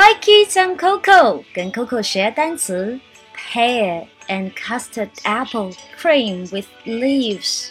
Hi kids, I'm Coco，跟 Coco 学单词 pear and custard apple cream with leaves。